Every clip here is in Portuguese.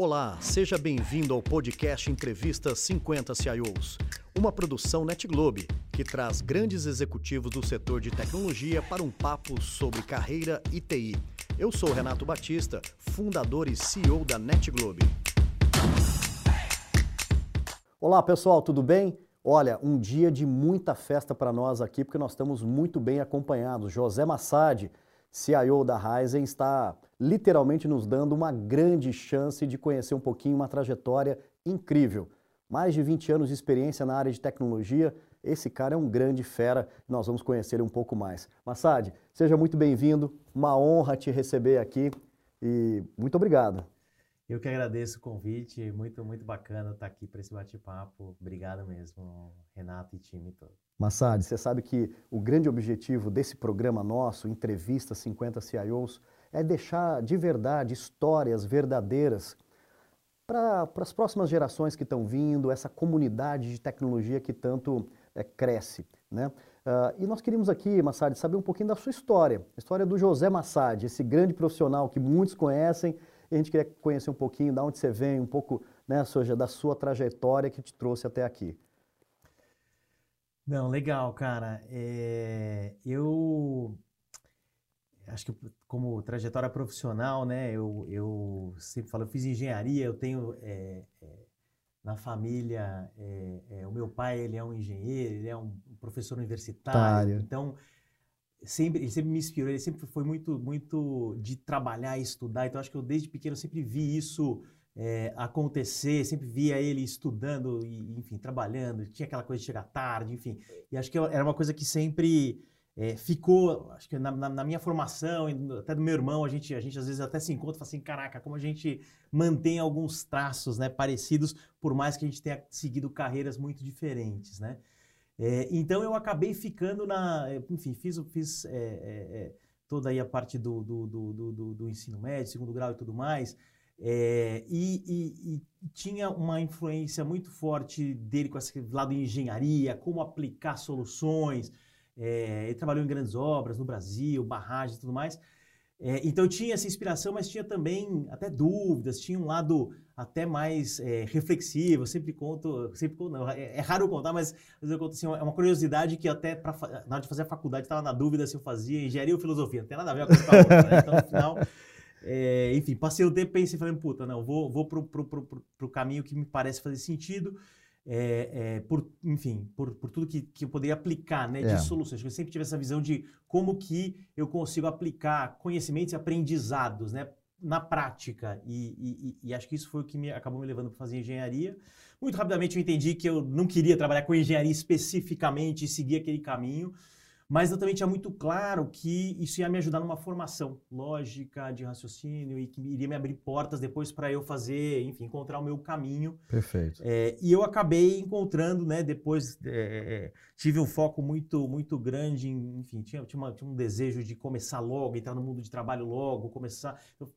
Olá, seja bem-vindo ao podcast Entrevista 50 CIOs, uma produção NetGlobe que traz grandes executivos do setor de tecnologia para um papo sobre carreira e TI. Eu sou Renato Batista, fundador e CEO da NetGlobe. Olá, pessoal, tudo bem? Olha, um dia de muita festa para nós aqui, porque nós estamos muito bem acompanhados. José Massad, CIO da Ryzen, está literalmente nos dando uma grande chance de conhecer um pouquinho uma trajetória incrível. Mais de 20 anos de experiência na área de tecnologia, esse cara é um grande fera, nós vamos conhecer um pouco mais. Massad, seja muito bem-vindo, uma honra te receber aqui e muito obrigado. Eu que agradeço o convite, muito, muito bacana estar aqui para esse bate-papo. Obrigado mesmo, Renato e time todo. Massad, você sabe que o grande objetivo desse programa nosso, Entrevista 50 CIOs, é deixar de verdade histórias verdadeiras para as próximas gerações que estão vindo, essa comunidade de tecnologia que tanto é, cresce. Né? Uh, e nós queríamos aqui, Massad, saber um pouquinho da sua história, a história do José Massad, esse grande profissional que muitos conhecem, e a gente queria conhecer um pouquinho de onde você vem, um pouco né, seja, da sua trajetória que te trouxe até aqui. Não, legal, cara. É, eu acho que como trajetória profissional, né, eu, eu sempre falo, eu fiz engenharia, eu tenho é, é, na família, é, é, o meu pai, ele é um engenheiro, ele é um professor universitário, Tário. então sempre, ele sempre me inspirou, ele sempre foi muito, muito de trabalhar e estudar. Então, acho que eu desde pequeno sempre vi isso é, acontecer, sempre via ele estudando e, enfim, trabalhando. Tinha aquela coisa de chegar tarde, enfim. E acho que era uma coisa que sempre é, ficou, acho que na, na, na, minha formação, até do meu irmão, a gente, a gente às vezes até se encontra e fala assim, caraca, como a gente mantém alguns traços né, parecidos, por mais que a gente tenha seguido carreiras muito diferentes, né? É, então eu acabei ficando na. Enfim, fiz, fiz é, é, é toda aí a parte do, do, do, do, ensino médio, segundo grau e tudo mais. É, e, e, e, tinha uma influência muito forte dele com esse lado de engenharia, como aplicar soluções. É, ele trabalhou em grandes obras no Brasil, barragens e tudo mais. É, então tinha essa inspiração, mas tinha também até dúvidas, tinha um lado até mais é, reflexivo. Eu sempre conto, sempre conto, não, é, é, raro contar, mas eu conto assim, é uma curiosidade que até pra, na hora de fazer a faculdade estava na dúvida se eu fazia engenharia ou filosofia. Não tem nada a ver com a outra, né? Então, no final, é, enfim, passei o tempo pensei, falei, puta, não, vou, vou pro, pro, pro, pro caminho que me parece fazer sentido é, é, por, enfim, por, por tudo que, que eu poderia aplicar né, de é. soluções. Eu sempre tive essa visão de como que eu consigo aplicar conhecimentos e aprendizados né, na prática. E, e, e acho que isso foi o que me, acabou me levando para fazer engenharia. Muito rapidamente eu entendi que eu não queria trabalhar com engenharia especificamente e seguir aquele caminho. Mas eu também tinha muito claro que isso ia me ajudar numa formação lógica, de raciocínio, e que iria me abrir portas depois para eu fazer, enfim, encontrar o meu caminho. Perfeito. É, e eu acabei encontrando, né, depois é, tive um foco muito, muito grande, em, enfim, tinha, tinha, uma, tinha, um desejo de começar logo, entrar no mundo de trabalho logo, começar. Eu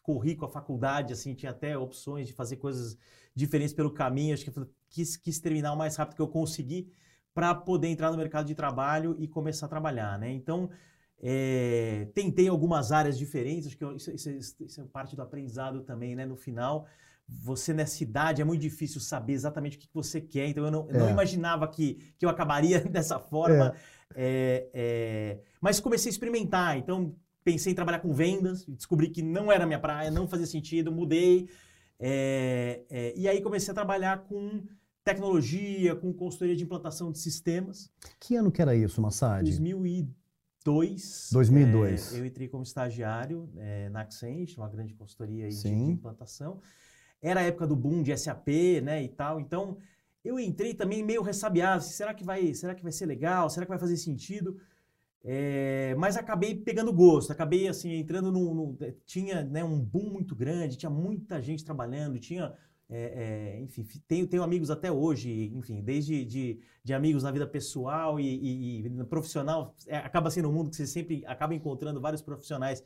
corri com a faculdade, assim, tinha até opções de fazer coisas diferentes pelo caminho, acho que eu quis, quis terminar o mais rápido que eu consegui para poder entrar no mercado de trabalho e começar a trabalhar, né? Então, é, tentei algumas áreas diferentes, acho que isso, isso, isso, é parte do aprendizado também, né? No final, você nessa idade é muito difícil saber exatamente o que você quer, então eu não, é. não imaginava que, que eu acabaria dessa forma, é. é. mas comecei a experimentar, então pensei em trabalhar com vendas, descobri que não era minha praia, não fazia sentido, mudei, é, é, e aí comecei a trabalhar com tecnologia, com consultoria de implantação de sistemas. Que ano que era isso, Massad? 2002. 2002. É, eu entrei como estagiário é, na Accent, uma grande consultoria de, de, implantação. Era a época do boom de SAP, né, e tal. Então, eu entrei também meio ressabiado. Será que vai, será que vai ser legal? Será que vai fazer sentido? É, mas acabei pegando gosto, acabei assim entrando no, tinha né, um boom muito grande, tinha muita gente trabalhando, tinha é, é, enfim, tenho, tenho amigos até hoje, enfim, desde de, de amigos na vida pessoal e, e, e profissional, é, acaba sendo um mundo que você sempre acaba encontrando vários profissionais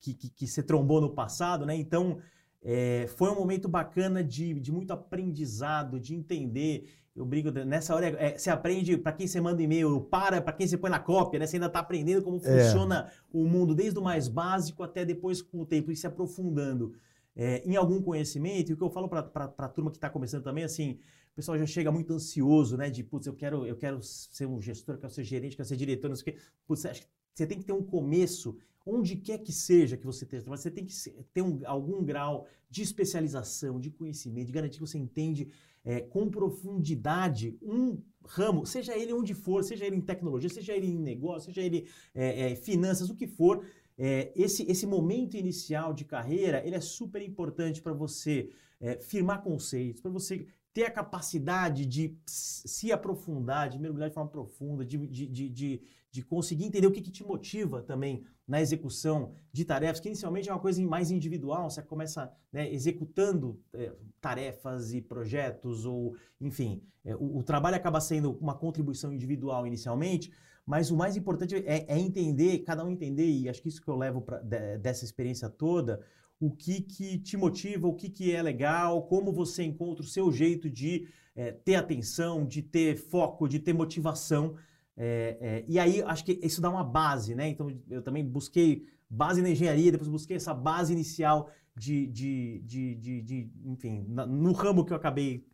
que, que, que você trombou no passado, né? Então, é, foi um momento bacana de, de muito aprendizado, de entender. Eu brigo, nessa hora, é, você aprende para quem você manda e-mail, para para quem você põe na cópia, né? Você ainda está aprendendo como é. funciona o mundo, desde o mais básico até depois com o tempo e se aprofundando. É, em algum conhecimento, e o que eu falo para a turma que está começando também, assim, o pessoal já chega muito ansioso, né? De, putz, eu quero, eu quero ser um gestor, quero ser gerente, quero ser diretor, não sei o quê. Putz, acho que você tem que ter um começo, onde quer que seja que você esteja, mas você tem que ter um, algum grau de especialização, de conhecimento, de garantir que você entende é, com profundidade um ramo, seja ele onde for, seja ele em tecnologia, seja ele em negócio, seja ele é, é, finanças, o que for, é, esse, esse momento inicial de carreira, ele é super importante para você é, firmar conceitos, para você ter a capacidade de se aprofundar, de mergulhar de forma profunda, de, de, de, de, conseguir entender o que, que, te motiva também na execução de tarefas, que inicialmente é uma coisa mais individual, você começa né, executando é, tarefas e projetos, ou enfim, é, o, o, trabalho acaba sendo uma contribuição individual inicialmente, mas o mais importante é, é entender, cada um entender, e acho que isso que eu levo pra, de, dessa experiência toda, o que, que te motiva, o que, que é legal, como você encontra o seu jeito de é, ter atenção, de ter foco, de ter motivação. É, é, e aí, acho que isso dá uma base, né? Então, eu também busquei base na engenharia, depois busquei essa base inicial de, de, de, de, de enfim, na, no ramo que eu acabei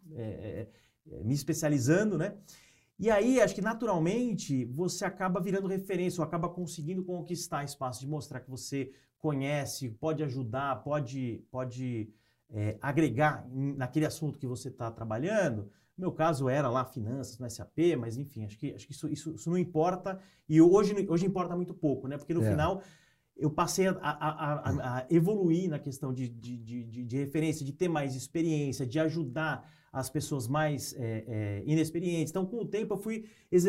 me especializando, né? E aí, acho que naturalmente você acaba virando referência, ou acaba conseguindo conquistar espaço de mostrar que você conhece, pode ajudar, pode, pode é, agregar naquele assunto que você está trabalhando. No meu caso era lá finanças no SAP, mas enfim, acho que, acho que isso, isso, isso não importa. E hoje, hoje importa muito pouco, né? Porque no é. final eu passei a, a, a, a, evoluir na questão de, de, de, de, referência, de ter mais experiência, de ajudar as pessoas mais é, é, inexperientes. Então, com o tempo, eu fui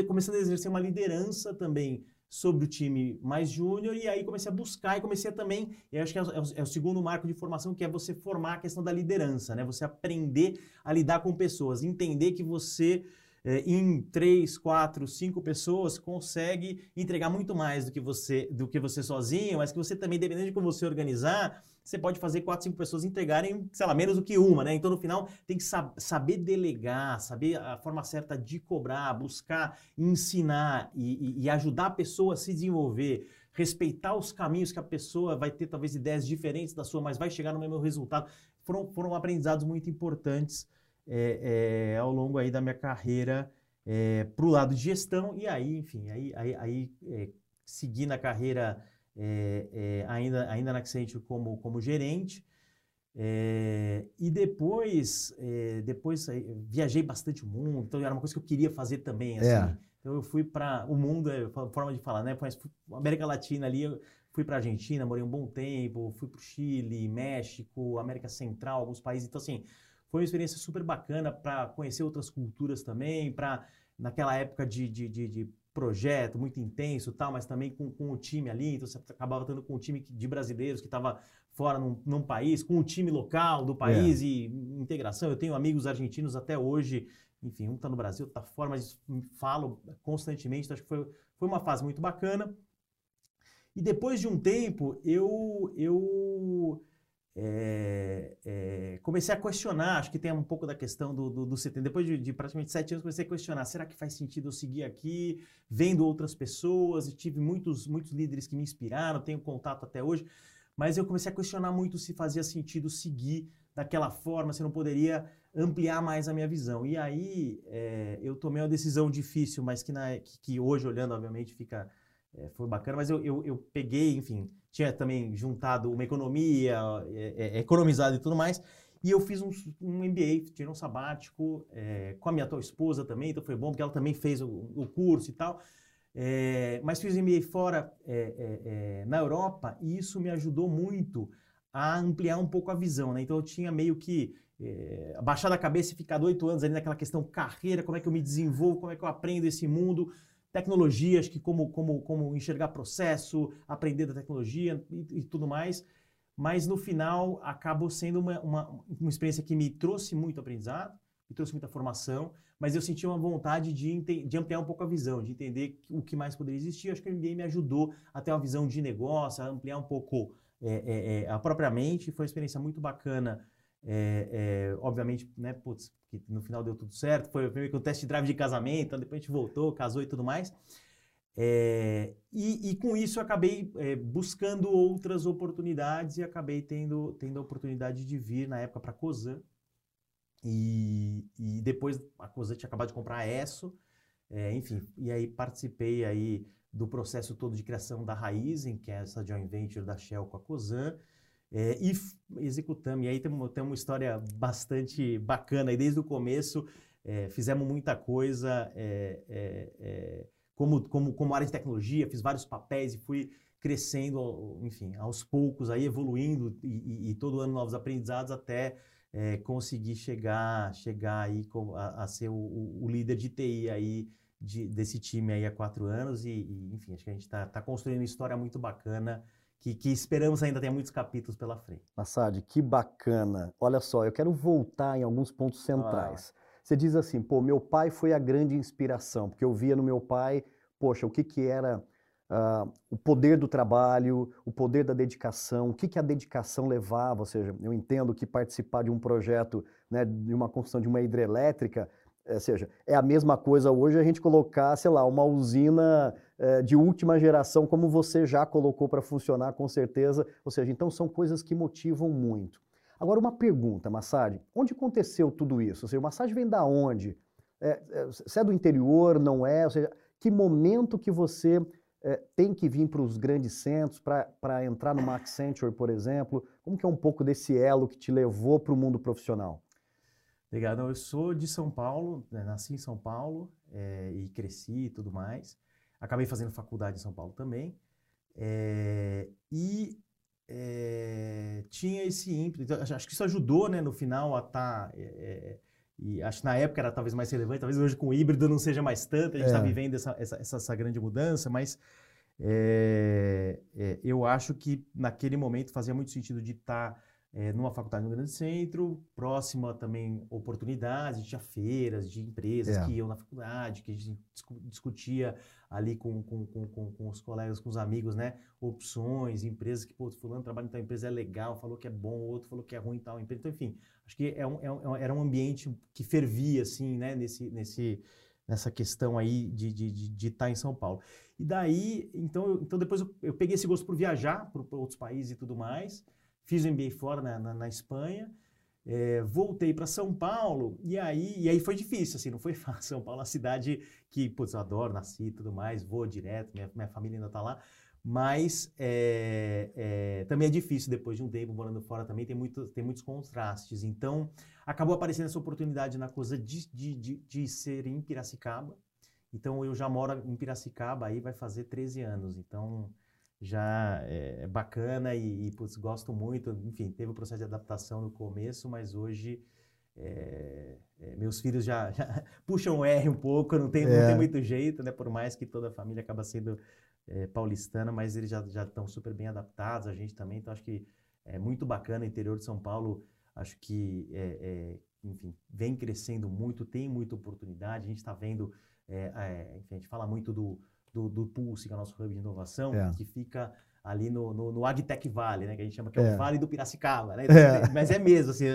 começando a exercer uma liderança também sobre o time mais júnior e aí comecei a buscar e comecei a também, eu acho que é o, é o, segundo marco de formação, que é você formar a questão da liderança, né? Você aprender a lidar com pessoas, entender que você é, em três, quatro, cinco pessoas consegue entregar muito mais do que você do que você sozinho, mas que você também, dependendo de como você organizar, você pode fazer quatro, cinco pessoas entregarem, sei lá, menos do que uma, né? Então, no final, tem que sab saber delegar, saber a forma certa de cobrar, buscar ensinar e, e, e ajudar a pessoa a se desenvolver respeitar os caminhos que a pessoa vai ter talvez ideias diferentes da sua, mas vai chegar no mesmo resultado. Foram, foram aprendizados muito importantes é, é, ao longo aí da minha carreira é, para o lado de gestão e aí, enfim, aí, aí, aí na carreira é, ainda, ainda na Accenture como, como gerente. e depois, depois viajei bastante o mundo, então era uma coisa que eu queria fazer também. Assim. Então eu fui para o mundo, é forma de falar, né? América Latina ali, eu fui para Argentina, morei um bom tempo, fui para o Chile, México, América Central, alguns países. Então assim, foi uma experiência super bacana para conhecer outras culturas também, para naquela época de, de, de, de, projeto muito intenso tal, mas também com, com o time ali, então você acabava estando com um time de brasileiros que estava fora num, num, país, com o time local do país é. e integração. Eu tenho amigos argentinos até hoje, enfim, um está no Brasil, está fora, mas falo constantemente, então acho que foi, foi uma fase muito bacana. E depois de um tempo, eu, eu é, é, comecei a questionar, acho que tem um pouco da questão do, do, do CT. Depois de, de, praticamente sete anos, comecei a questionar: será que faz sentido eu seguir aqui, vendo outras pessoas? E tive muitos, muitos líderes que me inspiraram, tenho contato até hoje, mas eu comecei a questionar muito se fazia sentido seguir daquela forma, se não poderia ampliar mais a minha visão. E aí é, eu tomei uma decisão difícil, mas que, na, que, que hoje, olhando, obviamente, fica é, foi bacana, mas eu, eu, eu, peguei, enfim, tinha também juntado uma economia, é, é, economizado e tudo mais, e eu fiz um, um MBA, tirei um sabático é, com a minha atual esposa também, então foi bom, porque ela também fez o, o curso e tal, é, mas fiz MBA fora, é, na Europa, e isso me ajudou muito a ampliar um pouco a visão, né? Então eu tinha meio que é, baixar a cabeça e ficar oito anos ali naquela questão carreira, como é que eu me desenvolvo, como é que eu aprendo esse mundo, tecnologias, que como, como, como enxergar processo, aprender da tecnologia e, e tudo mais. Mas no final acabou sendo uma, uma, uma, experiência que me trouxe muito aprendizado, me trouxe muita formação, mas eu senti uma vontade de, de ampliar um pouco a visão, de entender o que mais poderia existir. Acho que o MBA me ajudou a ter uma visão de negócio, a ampliar um pouco é, é, é, a própria mente. Foi uma experiência muito bacana. É, é, obviamente, né, putz, que no final deu tudo certo. Foi meio que teste de drive de casamento, então depois a gente voltou, casou e tudo mais. É, e, e, com isso acabei é, buscando outras oportunidades e acabei tendo, tendo a oportunidade de vir na época para a COSAN. E, e, depois a COSAN tinha acabado de comprar a ESSO, é, enfim, e aí participei aí do processo todo de criação da Raizen, que é essa joint venture da Shell com a COSAN, é, e executamos. E aí tem, tem uma história bastante bacana. E desde o começo é, fizemos muita coisa é, é, é, como, como, como área de tecnologia, fiz vários papéis e fui crescendo, enfim, aos poucos, aí evoluindo e, e, e todo ano novos aprendizados até é, conseguir chegar, chegar aí a, a ser o, o, líder de TI aí de, desse time aí há quatro anos e, e enfim, acho que a gente está tá construindo uma história muito bacana que, que, esperamos ainda ter muitos capítulos pela frente. Massad, que bacana. Olha só, eu quero voltar em alguns pontos centrais. Ah. Você diz assim, pô, meu pai foi a grande inspiração, porque eu via no meu pai, poxa, o que, que era uh, o poder do trabalho, o poder da dedicação, o que, que a dedicação levava, ou seja, eu entendo que participar de um projeto, né, de uma construção de uma hidrelétrica, ou é, seja, é a mesma coisa hoje a gente colocar, sei lá, uma usina de última geração, como você já colocou para funcionar, com certeza. Ou seja, então são coisas que motivam muito. Agora, uma pergunta, Massad, onde aconteceu tudo isso? Ou seja, o Massad vem da onde? É, é, você é do interior, não é? Ou seja, que momento que você é, tem que vir para os grandes centros para entrar no Max Accenture, por exemplo? Como que é um pouco desse elo que te levou para o mundo profissional? Obrigado. Eu sou de São Paulo, né? nasci em São Paulo é, e cresci e tudo mais. Acabei fazendo faculdade em São Paulo também. É, e é, tinha esse ímpeto. Então, acho que isso ajudou, né, no final, a estar. Tá, é, e acho que na época era talvez mais relevante, talvez hoje com o híbrido não seja mais tanto, a gente está vivendo essa, essa, essa, grande mudança, mas eu acho que naquele momento fazia muito sentido de estar. Tá é, numa faculdade no grande centro, próxima também oportunidades, tinha feiras de empresas é. que iam na faculdade, que a gente discutia ali com, com, com, com, os colegas, com os amigos, né? Opções, empresas que, pô, fulano trabalha em tal empresa, é legal, falou que é bom, outro falou que é ruim em tal empresa. Então, enfim, acho que é um, é um, era um ambiente que fervia, assim, né? Nesse, nesse, nessa questão aí de estar de, de, de tá em São Paulo. E daí, então, então depois eu, eu peguei esse gosto por viajar para outros países e tudo mais, Fiz o MBA fora na, na, na Espanha, é, voltei para São Paulo e aí, e aí foi difícil, assim, não foi fácil. São Paulo é uma cidade que, putz, eu adoro, nasci e tudo mais, vou direto, minha, minha família ainda está lá, mas é, é, também é difícil depois de um tempo morando fora também, tem, muito, tem muitos contrastes. Então, acabou aparecendo essa oportunidade na coisa de, de, de, de ser em Piracicaba. Então, eu já moro em Piracicaba, aí vai fazer 13 anos. Então, já é, é bacana e, e putz, gosto muito. Enfim, teve o um processo de adaptação no começo, mas hoje é, é, meus filhos já, já, puxam o R um pouco, não tem, não tem é. muito jeito, né? Por mais que toda a família acaba sendo é, paulistana, mas eles já, já estão super bem adaptados, a gente também, então acho que é muito bacana. O interior de São Paulo, acho que, enfim, vem crescendo muito, tem muita oportunidade, a gente está vendo, enfim, a gente fala muito do do, do Pulse, que é o nosso hub de inovação, é. que fica ali no, no, no Agtech Valley, né? Que a gente chama que é, é o Vale do Piracicaba, né? É. Mas é mesmo, assim,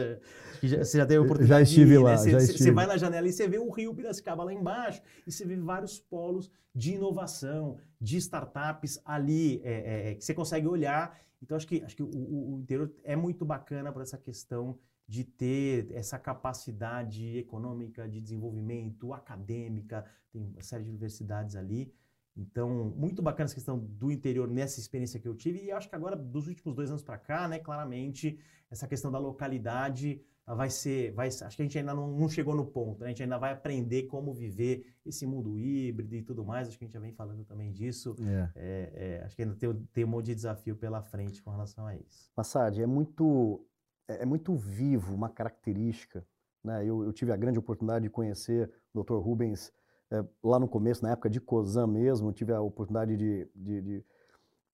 você já teve a oportunidade já estive ir, lá, né? Você, você vai na janela e você vê o rio Piracicaba lá embaixo e você vê vários polos de inovação, de startups ali é, é, é, que você consegue olhar. Então, acho que, acho que o, o interior é muito bacana por essa questão de ter essa capacidade econômica de desenvolvimento, acadêmica, tem uma série de universidades ali. Então, muito bacana essa questão do interior nessa experiência que eu tive. E acho que agora, dos últimos dois anos para cá, né, claramente, essa questão da localidade vai ser. Vai, acho que a gente ainda não, não chegou no ponto. Né? A gente ainda vai aprender como viver esse mundo híbrido e tudo mais. Acho que a gente já vem falando também disso. É. É, é, acho que ainda tem, tem um monte de desafio pela frente com relação a isso. Massad, é muito, é, é muito vivo uma característica. Né? Eu, eu tive a grande oportunidade de conhecer o Dr. Rubens é, lá no começo, na época de COSAN mesmo, tive a oportunidade de, de, de,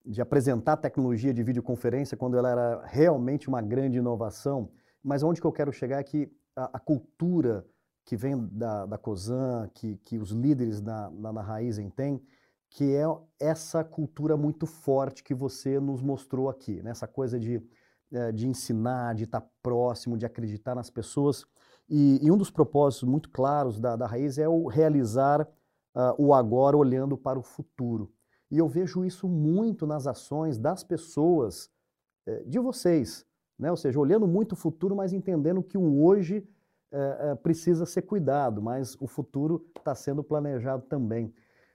de apresentar a tecnologia de videoconferência quando ela era realmente uma grande inovação. Mas onde que eu quero chegar é que a, a cultura que vem da, da COSAN, que, que os líderes na, na, na Raizen têm, que é essa cultura muito forte que você nos mostrou aqui, né? essa coisa de, é, de ensinar, de estar próximo, de acreditar nas pessoas. E, e, um dos propósitos muito claros da, da Raiz é o realizar uh, o agora olhando para o futuro. E eu vejo isso muito nas ações das pessoas, eh, de vocês, né? ou seja, olhando muito o futuro, mas entendendo que o hoje eh, eh, precisa ser cuidado, mas o futuro está sendo planejado também.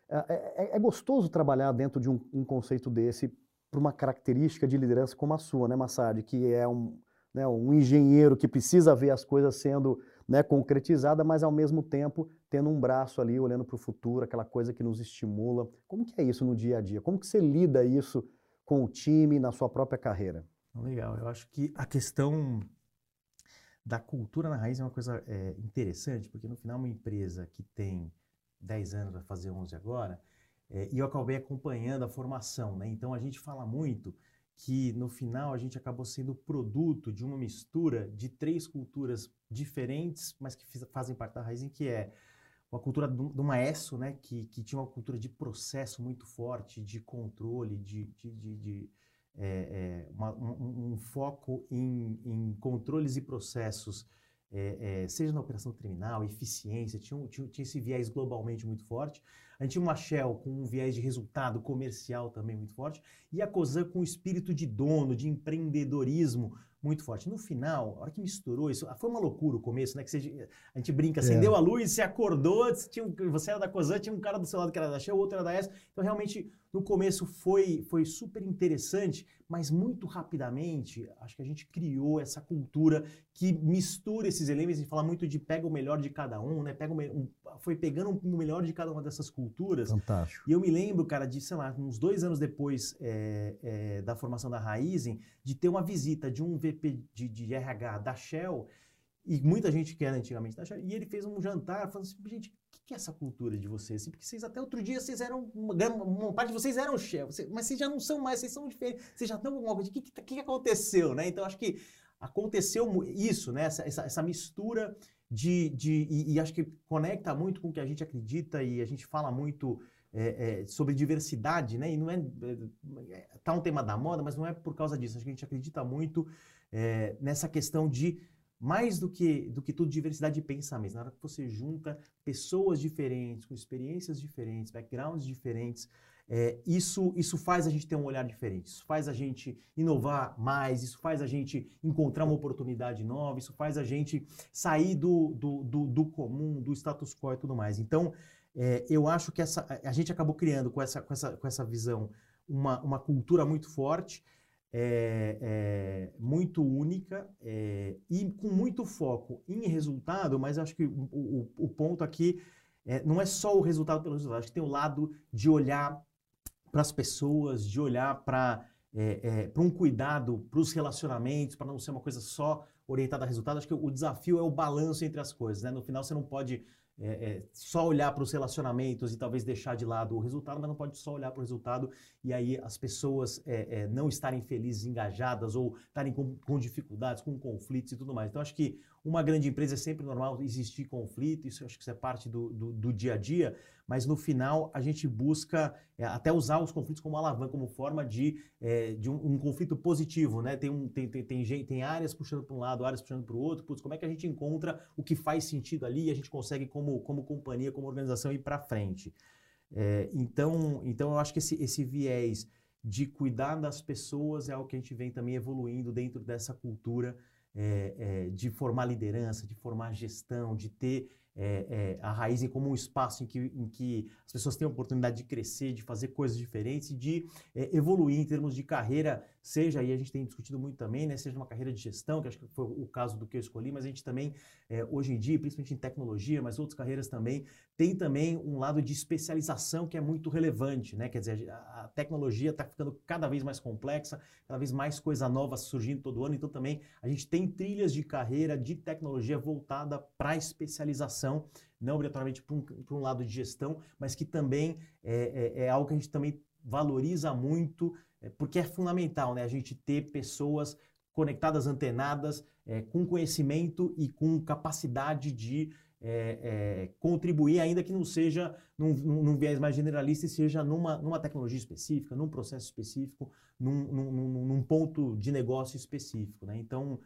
É, é, é, gostoso trabalhar dentro de um, um conceito desse para uma característica de liderança como a sua, né, Massad, que é um, né, um engenheiro que precisa ver as coisas sendo né, concretizada, mas ao mesmo tempo tendo um braço ali olhando para o futuro, aquela coisa que nos estimula. Como que é isso no dia a dia? Como que você lida isso com o time na sua própria carreira? Legal, eu acho que a questão da cultura na raiz é uma coisa é, interessante, porque no final uma empresa que tem 10 anos, vai fazer 11 agora, é, e eu acabei acompanhando a formação, né? Então a gente fala muito que no final a gente acabou sendo produto de uma mistura de três culturas diferentes, mas que fazem parte da raiz, em que é uma cultura do, do maestro, né, que, que tinha uma cultura de processo muito forte, de controle, de, de, de, de é, é, uma, um, um, foco em, em, controles e processos, é, é seja na operação criminal, eficiência, tinha, tinha, tinha esse viés globalmente muito forte. A gente tinha uma Shell com um viés de resultado comercial também muito forte, e a Cosan com um espírito de dono, de empreendedorismo muito forte. No final, a hora que misturou isso, foi uma loucura o começo, né? Que você, a gente brinca, acendeu é. a luz, você acordou, você, tinha, você era da Cosan, tinha um cara do seu lado que era da Shell, o outro era da S. Então, realmente, no começo foi, foi super interessante, mas muito rapidamente, acho que a gente criou essa cultura que mistura esses elementos, a gente fala muito de pega o melhor de cada um, né? Pega um, foi pegando o melhor de cada uma dessas culturas. Fantástico. E eu me lembro, cara, de, sei lá, uns dois anos depois é, é, da formação da Raizen, de ter uma visita de um VP de, de RH da Shell, e muita gente que era antigamente da Shell, e ele fez um jantar falando assim, gente, que é essa cultura de vocês? Assim, porque vocês até outro dia, vocês eram, uma, uma parte de vocês eram Shell, mas vocês já não são mais, vocês são diferentes, vocês já estão com alguma coisa, o que, que, que aconteceu, né? Então, acho que aconteceu isso, né? Essa, essa, essa mistura de, de e, e, acho que conecta muito com o que a gente acredita e a gente fala muito é, é, sobre diversidade, né? E não é, é, tá um tema da moda, mas não é por causa disso. Acho que a gente acredita muito é, nessa questão de mais do que do que tudo diversidade de pensamentos. Na hora que você junta pessoas diferentes, com experiências diferentes, backgrounds diferentes, é, isso, isso faz a gente ter um olhar diferente, isso faz a gente inovar mais, isso faz a gente encontrar uma oportunidade nova, isso faz a gente sair do, do, do, do comum, do status quo e tudo mais. Então, é, eu acho que essa, a gente acabou criando com essa, com essa, com essa visão uma, uma cultura muito forte, é, é, muito única é, e com muito foco em resultado, mas acho que o, o, o ponto aqui é, não é só o resultado pelo resultado, acho que tem o lado de olhar para as pessoas, de olhar para é, é, um cuidado para os relacionamentos, para não ser uma coisa só orientada a resultado. Acho que o desafio é o balanço entre as coisas. Né? No final, você não pode é, é, só olhar para os relacionamentos e talvez deixar de lado o resultado, mas não pode só olhar para o resultado e aí as pessoas é, é, não estarem felizes, engajadas ou estarem com, com, dificuldades, com conflitos e tudo mais. Então, acho que uma grande empresa é sempre normal existir conflito, isso acho que isso é parte do, do, do dia a dia, mas no final a gente busca é, até usar os conflitos como alavanca, como forma de, é, de um, um, conflito positivo, né? Tem, um, tem, tem, tem, tem áreas puxando para um lado, áreas puxando para o outro, Putz, como é que a gente encontra o que faz sentido ali e a gente consegue, como, como companhia, como organização, ir para frente. É, então, então, eu acho que esse, esse viés de cuidar das pessoas é algo que a gente vem também evoluindo dentro dessa cultura é, é, de formar liderança, de formar gestão, de ter é, é, a raiz como um espaço em que, em que as pessoas têm a oportunidade de crescer, de fazer coisas diferentes, de é, evoluir em termos de carreira, seja, e a gente tem discutido muito também, né, seja uma carreira de gestão, que acho que foi o caso do que eu escolhi, mas a gente também, é, hoje em dia, principalmente em tecnologia, mas outras carreiras também, tem também um lado de especialização que é muito relevante, né? Quer dizer, a, a tecnologia está ficando cada vez mais complexa, cada vez mais coisa nova surgindo todo ano, então também a gente tem trilhas de carreira de tecnologia voltada para a não obrigatoriamente para um, um, lado de gestão, mas que também é, é, é, algo que a gente também valoriza muito, é, porque é fundamental né, a gente ter pessoas conectadas, antenadas, é, com conhecimento e com capacidade de é, é, contribuir, ainda que não seja num, num, viés mais generalista, e seja numa, numa tecnologia específica, num processo específico, num, num, num ponto de negócio específico. Né? Então,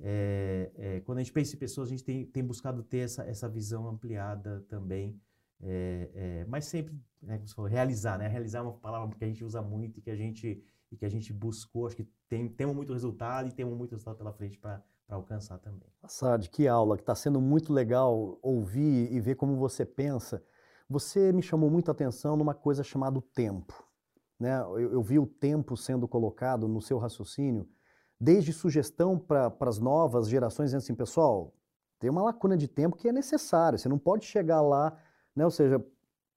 é, é, quando a gente pensa em pessoas, a gente tem, tem buscado ter essa, essa visão ampliada também é, é, mas sempre, né, como você falou, realizar, né? Realizar é uma palavra que a gente usa muito e que a gente, e que a gente buscou, acho que tem, temos muito resultado e temos muito resultado pela frente para alcançar também. Assad, que aula, que está sendo muito legal ouvir e ver como você pensa. Você me chamou muito a atenção numa coisa chamada tempo. Né? Eu, eu vi o tempo sendo colocado no seu raciocínio, desde sugestão para as novas gerações, dizendo assim, pessoal, tem uma lacuna de tempo que é necessária, você não pode chegar lá, né? ou seja,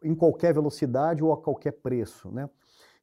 em qualquer velocidade ou a qualquer preço. Né?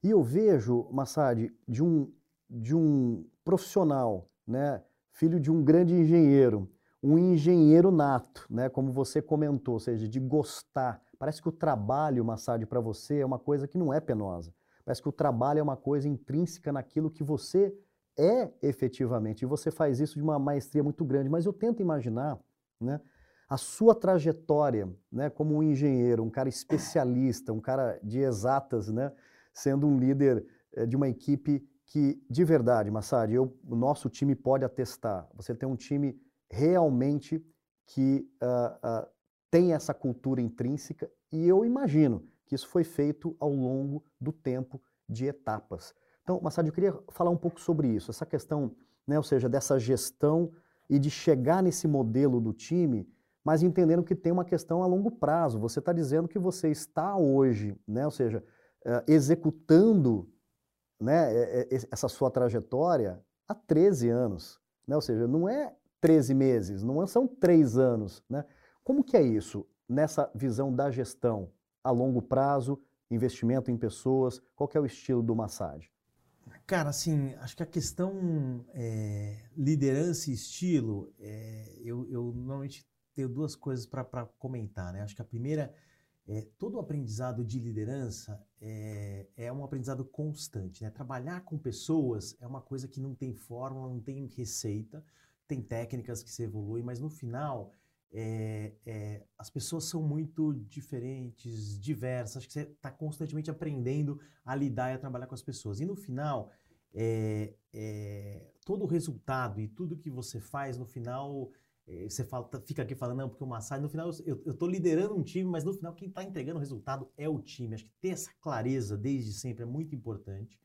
E eu vejo, Massad, de um, de um profissional, né? filho de um grande engenheiro, um engenheiro nato, né? como você comentou, ou seja, de gostar. Parece que o trabalho, Massad, para você é uma coisa que não é penosa. Parece que o trabalho é uma coisa intrínseca naquilo que você é efetivamente. E você faz isso de uma maestria muito grande. Mas eu tento imaginar né, a sua trajetória né, como um engenheiro, um cara especialista, um cara de exatas, né, sendo um líder é, de uma equipe que, de verdade, Massad, eu, o nosso time pode atestar. Você tem um time realmente que uh, uh, tem essa cultura intrínseca e eu imagino que isso foi feito ao longo do tempo de etapas. Então, Massad, eu queria falar um pouco sobre isso, essa questão, né, ou seja, dessa gestão e de chegar nesse modelo do time, mas entendendo que tem uma questão a longo prazo. Você está dizendo que você está hoje, né, ou seja, eh, executando né, essa sua trajetória há 13 anos. Né? Ou seja, não é 13 meses, não são três anos. Né? Como que é isso nessa visão da gestão? a longo prazo, investimento em pessoas? Qual é o estilo do Massage? Cara, assim, acho que a questão é, liderança e estilo, é, eu, eu normalmente tenho duas coisas para comentar, né? Acho que a primeira é todo o aprendizado de liderança é, é um aprendizado constante, né? Trabalhar com pessoas é uma coisa que não tem fórmula, não tem receita, tem técnicas que se evoluem, mas no final é, é, as pessoas são muito diferentes, diversas. Acho que você está constantemente aprendendo a lidar e a trabalhar com as pessoas. E no final, é, todo o resultado e tudo que você faz, no final, você fala, tá, fica aqui falando, não, porque o massagem, no final, eu estou liderando um time, mas no final, quem está entregando o resultado é o time. Acho que ter essa clareza desde sempre é muito importante.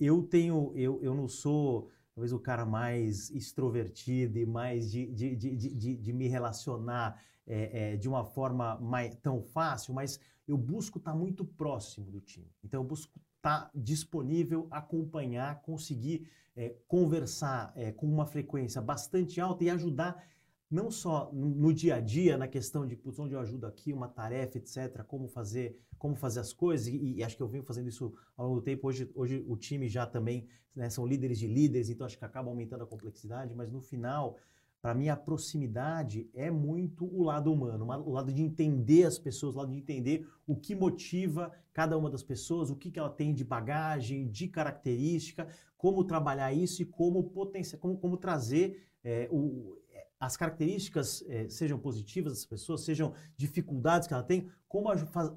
eu tenho, eu, eu não sou talvez o cara mais extrovertido e mais de, de, de, de, me relacionar é, é, de uma forma mais, tão fácil, mas eu busco estar tá muito próximo do time. Então, eu busco estar tá disponível, acompanhar, conseguir é, conversar com uma frequência bastante alta e ajudar não só no dia a dia, na questão de putz, onde eu ajudo aqui, uma tarefa, etc., como fazer, como fazer as coisas, e, e acho que eu venho fazendo isso ao longo do tempo. Hoje, hoje o time já também né, são líderes de líderes, então acho que acaba aumentando a complexidade, mas no final, para mim, a proximidade é muito o lado humano, o lado de entender as pessoas, o lado de entender o que motiva cada uma das pessoas, o que, que ela tem de bagagem, de característica, como trabalhar isso e como potenciar, como, como trazer é, o, as características eh, sejam positivas das pessoas, sejam dificuldades que ela tem, como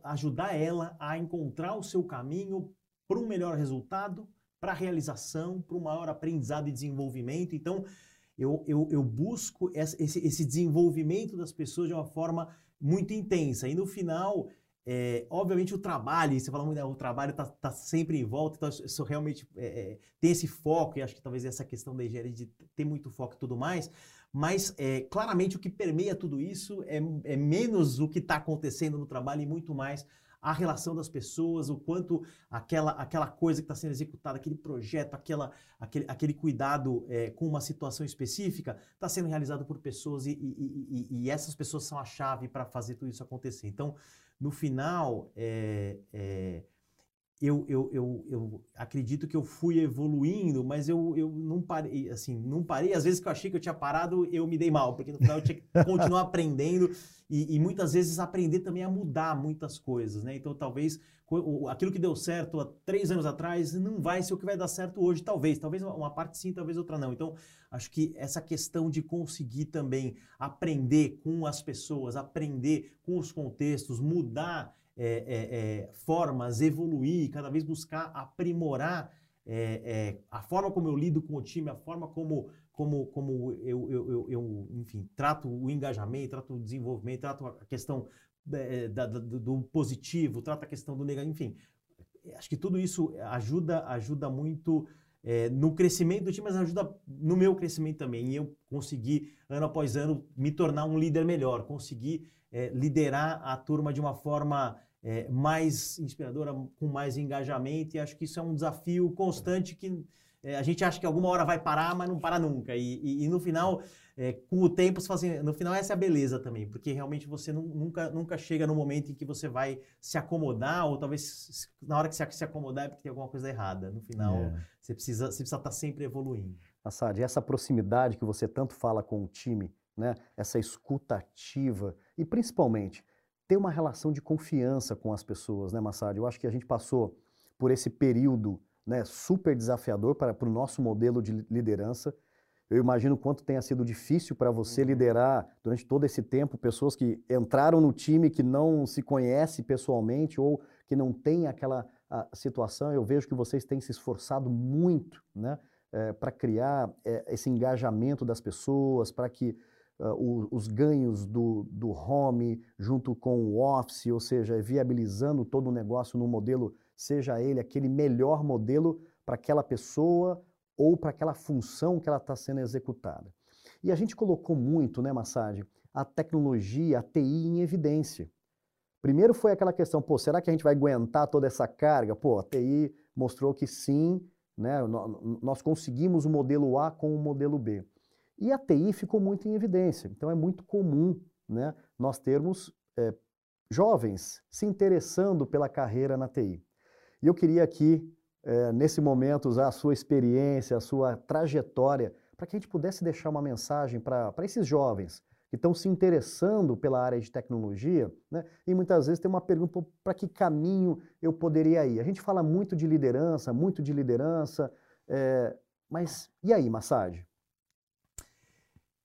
ajudar ela a encontrar o seu caminho para um melhor resultado, para a realização, para um maior aprendizado e desenvolvimento. Então, eu, eu, eu busco esse, esse desenvolvimento das pessoas de uma forma muito intensa. E no final, é, obviamente o trabalho, você fala muito, né, o trabalho está tá sempre em volta, então isso realmente é, é, tem esse foco, e acho que talvez essa questão da engenharia de ter muito foco e tudo mais, mas é, claramente o que permeia tudo isso é, é menos o que está acontecendo no trabalho e muito mais a relação das pessoas, o quanto aquela, aquela coisa que está sendo executada, aquele projeto, aquela, aquele, aquele cuidado é, com uma situação específica, está sendo realizado por pessoas e, e, e, e, essas pessoas são a chave para fazer tudo isso acontecer. Então, no final, é, é, eu, eu, eu, eu acredito que eu fui evoluindo, mas eu, eu não parei, assim, não parei. Às vezes que eu achei que eu tinha parado, eu me dei mal, porque no final eu tinha que continuar aprendendo e, e, muitas vezes aprender também a mudar muitas coisas, né? Então talvez aquilo que deu certo há três anos atrás não vai ser o que vai dar certo hoje, talvez. Talvez uma parte sim, talvez outra não. Então acho que essa questão de conseguir também aprender com as pessoas, aprender com os contextos, mudar é, é, é, formas, evoluir, cada vez buscar aprimorar é, é, a forma como eu lido com o time, a forma como, como, como eu, eu, eu, eu, enfim, trato o engajamento, trato o desenvolvimento, trato a questão da, do, do, positivo, trata a questão do negativo, enfim. Acho que tudo isso ajuda, ajuda muito é, no crescimento do time, mas ajuda no meu crescimento também. E eu conseguir, ano após ano, me tornar um líder melhor, conseguir é, liderar a turma de uma forma é, mais inspiradora, com mais engajamento. E acho que isso é um desafio constante que é, a gente acha que alguma hora vai parar, mas não para nunca. E, e, e no final, é, com o tempo, você assim, no final essa é a beleza também, porque realmente você nunca, nunca chega no momento em que você vai se acomodar, ou talvez na hora que você se acomodar é porque tem alguma coisa errada. No final, é. você, precisa, você precisa estar sempre evoluindo. Assad, essa proximidade que você tanto fala com o time, né? essa escuta ativa e principalmente ter uma relação de confiança com as pessoas, né, Massad? Eu acho que a gente passou por esse período né, super desafiador para, para o nosso modelo de liderança. Eu imagino quanto tenha sido difícil para você uhum. liderar durante todo esse tempo pessoas que entraram no time que não se conhece pessoalmente ou que não tem aquela situação. Eu vejo que vocês têm se esforçado muito né, é, para criar é, esse engajamento das pessoas, para que uh, os ganhos do, do home junto com o office, ou seja, viabilizando todo o negócio no modelo seja ele aquele melhor modelo para aquela pessoa ou para aquela função que ela está sendo executada. E a gente colocou muito, né, Massad, a tecnologia, a TI em evidência. Primeiro foi aquela questão, pô, será que a gente vai aguentar toda essa carga? Pô, a TI mostrou que sim, né, nós conseguimos o modelo A com o modelo B. E a TI ficou muito em evidência. Então é muito comum né, nós termos é, jovens se interessando pela carreira na TI. E eu queria aqui, é, nesse momento, usar a sua experiência, a sua trajetória, para que a gente pudesse deixar uma mensagem para esses jovens que estão se interessando pela área de tecnologia, né? e muitas vezes tem uma pergunta para que caminho eu poderia ir. A gente fala muito de liderança, muito de liderança, é, mas e aí, Massage?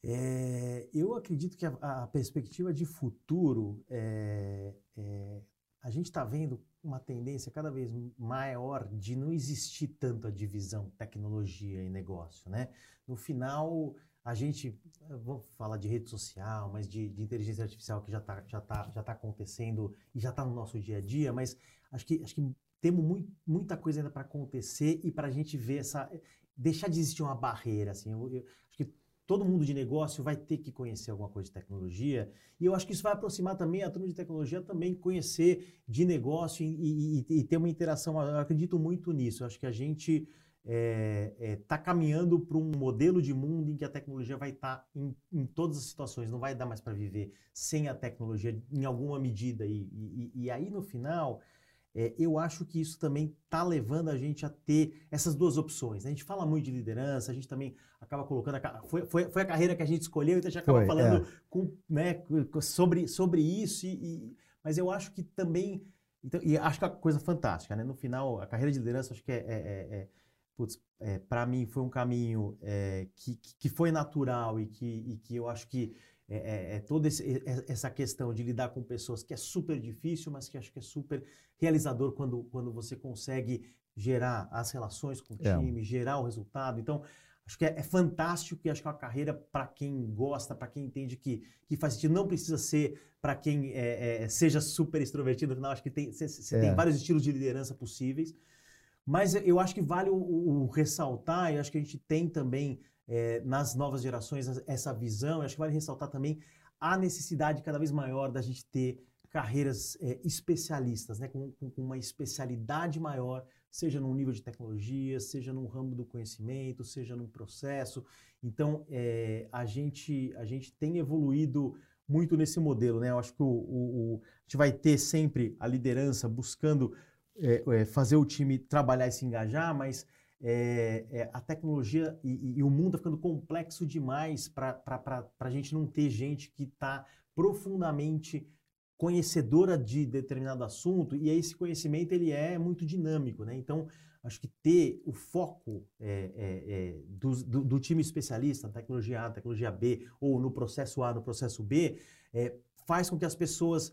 É, eu acredito que a, a, perspectiva de futuro, é, é, a gente está vendo uma tendência cada vez maior de não existir tanto a divisão tecnologia e negócio, né? No final, a gente, vamos falar de rede social, mas de, de inteligência artificial que já está já tá, já tá acontecendo e já está no nosso dia a dia, mas acho que, acho que temos muito, muita coisa ainda para acontecer e para a gente ver essa... deixar de existir uma barreira, assim. Eu, eu, acho que todo mundo de negócio vai ter que conhecer alguma coisa de tecnologia. E eu acho que isso vai aproximar também a turma de tecnologia também conhecer de negócio e, e, e ter uma interação. Eu acredito muito nisso. Eu acho que a gente está é, é, tá caminhando para um modelo de mundo em que a tecnologia vai estar tá em, em, todas as situações. Não vai dar mais para viver sem a tecnologia em alguma medida. E, e aí, no final, é, eu acho que isso também está levando a gente a ter essas duas opções. Né? A gente fala muito de liderança, a gente também acaba colocando. A, foi, foi, foi a carreira que a gente escolheu, então a gente acaba foi, falando é. com, né, sobre, sobre isso. E, e, mas eu acho que também. Então, e acho que é uma coisa fantástica, né? No final, a carreira de liderança, acho que é. é, é, é putz, é, para mim foi um caminho é, que, que foi natural e que, e que eu acho que é, é, é toda esse, essa questão de lidar com pessoas que é super difícil, mas que acho que é super realizador quando, quando você consegue gerar as relações com o é. time, é. gerar o resultado. Então, acho que é, é fantástico e acho que é uma carreira para quem gosta, para quem entende que, que faz sentido. Não precisa ser para quem é, seja super extrovertido, afinal, acho que tem, você tem vários estilos de liderança possíveis. Mas eu acho que vale o, o ressaltar, e acho que a gente tem também é, nas novas gerações essa visão. Eu acho que vale ressaltar também a necessidade cada vez maior da gente ter carreiras é, especialistas, né, com, com, uma especialidade maior, seja num nível de tecnologia, seja num ramo do conhecimento, seja num processo. Então, é, a, gente, a gente tem evoluído muito nesse modelo. Né? Eu acho que o, o, o a gente vai ter sempre a liderança buscando é, fazer o time trabalhar e se engajar, mas é, é, a tecnologia e, e, o mundo está ficando complexo demais para a gente não ter gente que está profundamente conhecedora de determinado assunto e esse conhecimento ele é muito dinâmico, né? Então acho que ter o foco é, é, é do, do, do, time especialista na tecnologia A, tecnologia B ou no processo A, no processo B, é, faz com que as pessoas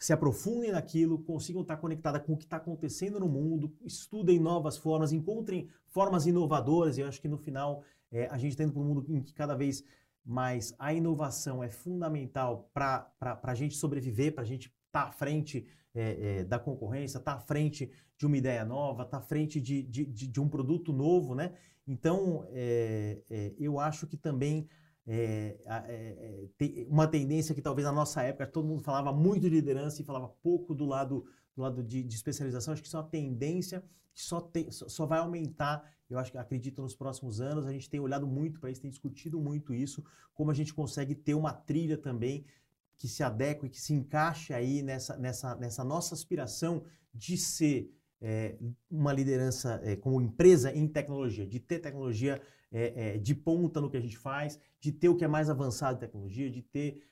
se aprofundem naquilo, consigam estar conectadas com o que está acontecendo no mundo, estudem novas formas, encontrem formas inovadoras. E eu acho que no final é, a gente está indo para um mundo em que cada vez mas a inovação é fundamental para a gente sobreviver, para a gente estar tá à frente é, é, da concorrência, estar tá à frente de uma ideia nova, estar tá à frente de, de, de, de, um produto novo, né? Então, eu acho que também é, é, uma tendência que talvez na nossa época todo mundo falava muito de liderança e falava pouco do lado, do lado de, de especialização, acho que isso é uma tendência que só, tem, só, vai aumentar eu acho que acredito nos próximos anos, a gente tem olhado muito para isso, tem discutido muito isso, como a gente consegue ter uma trilha também que se adeque, que se encaixe aí nessa, nessa, nessa nossa aspiração de ser é, uma liderança é, como empresa em tecnologia, de ter tecnologia é, de ponta no que a gente faz, de ter o que é mais avançado em tecnologia, de ter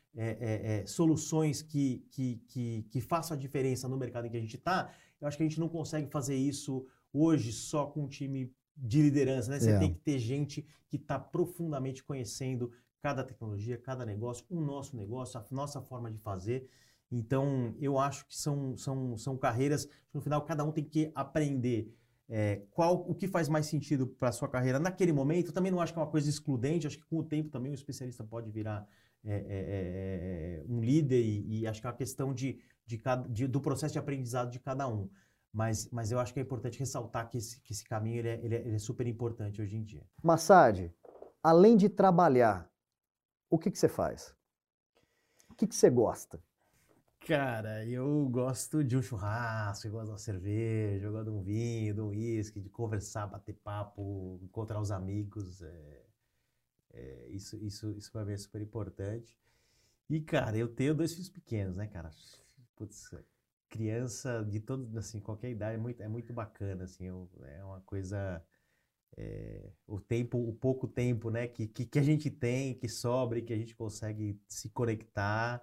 soluções que, que, que, que façam a diferença no mercado em que a gente está. Eu acho que a gente não consegue fazer isso hoje só com um time de liderança, né? Você é. tem que ter gente que está profundamente conhecendo cada tecnologia, cada negócio, o nosso negócio, a nossa forma de fazer. Então, eu acho que são, são, são carreiras, no final, cada um tem que aprender é, qual o que faz mais sentido para sua carreira naquele momento. Eu também não acho que é uma coisa excludente, acho que com o tempo também o especialista pode virar é, é, é, é um líder e, e, acho que é uma questão de, de, de, do processo de aprendizado de cada um. Mas, mas eu acho que é importante ressaltar que esse, que esse caminho ele é, ele, é, ele é super importante hoje em dia. Massad, além de trabalhar, o que, que você faz? O que, que você gosta? Cara, eu gosto de um churrasco, eu gosto de uma cerveja, eu gosto de um vinho, de um uísque, de conversar, bater papo, encontrar os amigos. É, é, isso isso, isso para mim é super importante. E, cara, eu tenho dois filhos pequenos, né, cara? Putz, criança de todo, assim, qualquer idade é muito, é muito bacana, assim, eu, é uma coisa, é, o tempo, o pouco tempo, né, que, que, que, a gente tem, que sobra que a gente consegue se conectar,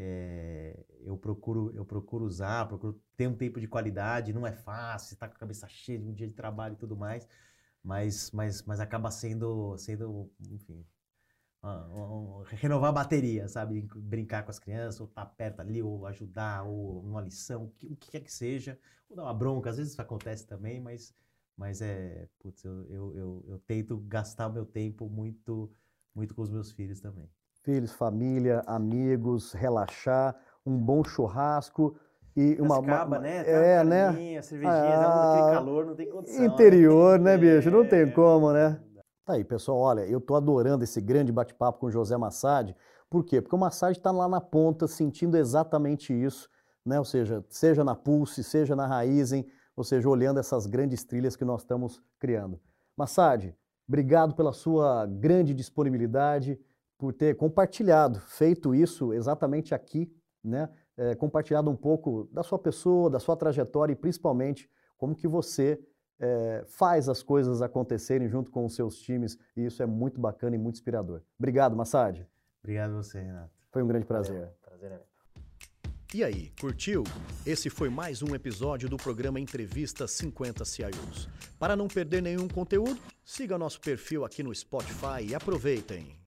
é, eu procuro, eu procuro usar, procuro ter um tempo de qualidade, não é fácil, está com a cabeça cheia de um dia de trabalho e tudo mais, mas, mas, mas acaba sendo, sendo, enfim, renovar a bateria, sabe? Brincar com as crianças, ou estar tá perto ali, ou ajudar, ou uma lição, o que, o que quer que seja, ou dar uma bronca, às vezes isso acontece também, mas, mas é, putz, eu, eu, eu, eu tento gastar o meu tempo muito, muito com os meus filhos também. Filhos, família, amigos, relaxar, um bom churrasco, e uma, acaba, né? é, né? cervejinha, ah, aquele calor, não tem condição. Né? Interior, né, né bicho? Não tem é. como, né? Tá aí, pessoal, olha, eu tô adorando esse grande bate-papo com o José Massad. Por quê? Porque o Massad está lá na ponta, sentindo exatamente isso, né? Ou seja, seja na Pulse, seja na Raizen, ou seja, olhando essas grandes trilhas que nós estamos criando. Massad, obrigado pela sua grande disponibilidade, por ter compartilhado, feito isso exatamente aqui, né? É, compartilhado um pouco da sua pessoa, da sua trajetória e principalmente como que você é, faz as coisas acontecerem junto com os seus times e isso é muito bacana e muito inspirador. Obrigado, Massad. Obrigado a você, Renato. Foi um grande prazer. Valeu. Prazer é e aí, curtiu? Esse foi mais um episódio do programa Entrevista 50 CIOs. Para não perder nenhum conteúdo, siga nosso perfil aqui no Spotify e aproveitem.